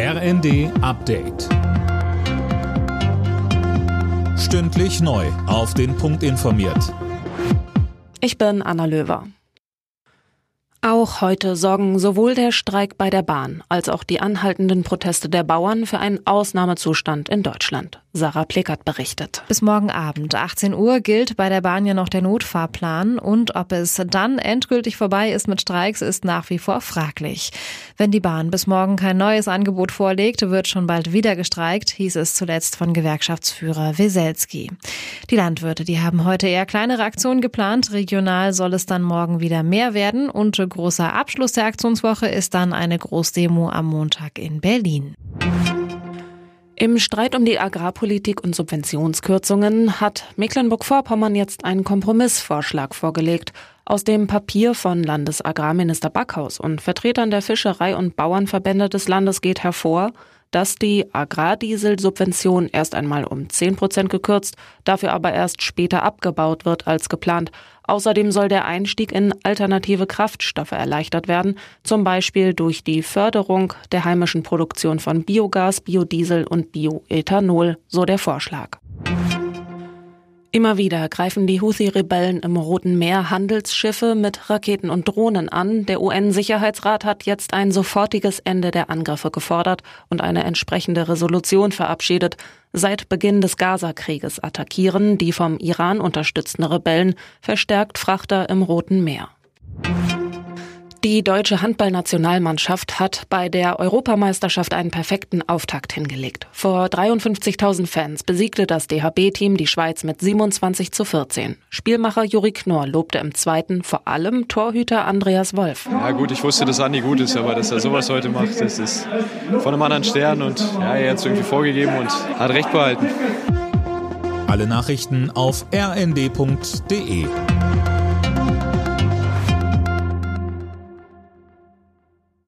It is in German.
RND Update. Stündlich neu. Auf den Punkt informiert. Ich bin Anna Löwer. Auch heute sorgen sowohl der Streik bei der Bahn als auch die anhaltenden Proteste der Bauern für einen Ausnahmezustand in Deutschland. Sarah Pleckert berichtet. Bis morgen Abend, 18 Uhr, gilt bei der Bahn ja noch der Notfahrplan und ob es dann endgültig vorbei ist mit Streiks, ist nach wie vor fraglich. Wenn die Bahn bis morgen kein neues Angebot vorlegt, wird schon bald wieder gestreikt, hieß es zuletzt von Gewerkschaftsführer Weselski. Die Landwirte, die haben heute eher kleinere Aktionen geplant. Regional soll es dann morgen wieder mehr werden und großer Abschluss der Aktionswoche ist dann eine Großdemo am Montag in Berlin. Im Streit um die Agrarpolitik und Subventionskürzungen hat Mecklenburg-Vorpommern jetzt einen Kompromissvorschlag vorgelegt. Aus dem Papier von Landesagrarminister Backhaus und Vertretern der Fischerei- und Bauernverbände des Landes geht hervor, dass die Agrardieselsubvention erst einmal um 10 Prozent gekürzt, dafür aber erst später abgebaut wird als geplant. Außerdem soll der Einstieg in alternative Kraftstoffe erleichtert werden, zum Beispiel durch die Förderung der heimischen Produktion von Biogas, Biodiesel und Bioethanol, so der Vorschlag. Immer wieder greifen die Houthi-Rebellen im Roten Meer Handelsschiffe mit Raketen und Drohnen an. Der UN-Sicherheitsrat hat jetzt ein sofortiges Ende der Angriffe gefordert und eine entsprechende Resolution verabschiedet. Seit Beginn des Gaza-Krieges attackieren die vom Iran unterstützten Rebellen verstärkt Frachter im Roten Meer. Die deutsche Handballnationalmannschaft hat bei der Europameisterschaft einen perfekten Auftakt hingelegt. Vor 53.000 Fans besiegte das DHB-Team die Schweiz mit 27 zu 14. Spielmacher Juri Knorr lobte im zweiten vor allem Torhüter Andreas Wolf. Ja gut, ich wusste, dass Andi gut ist, aber dass er sowas heute macht, das ist von einem anderen Stern und ja, er hat es irgendwie vorgegeben und hat recht behalten. Alle Nachrichten auf rnd.de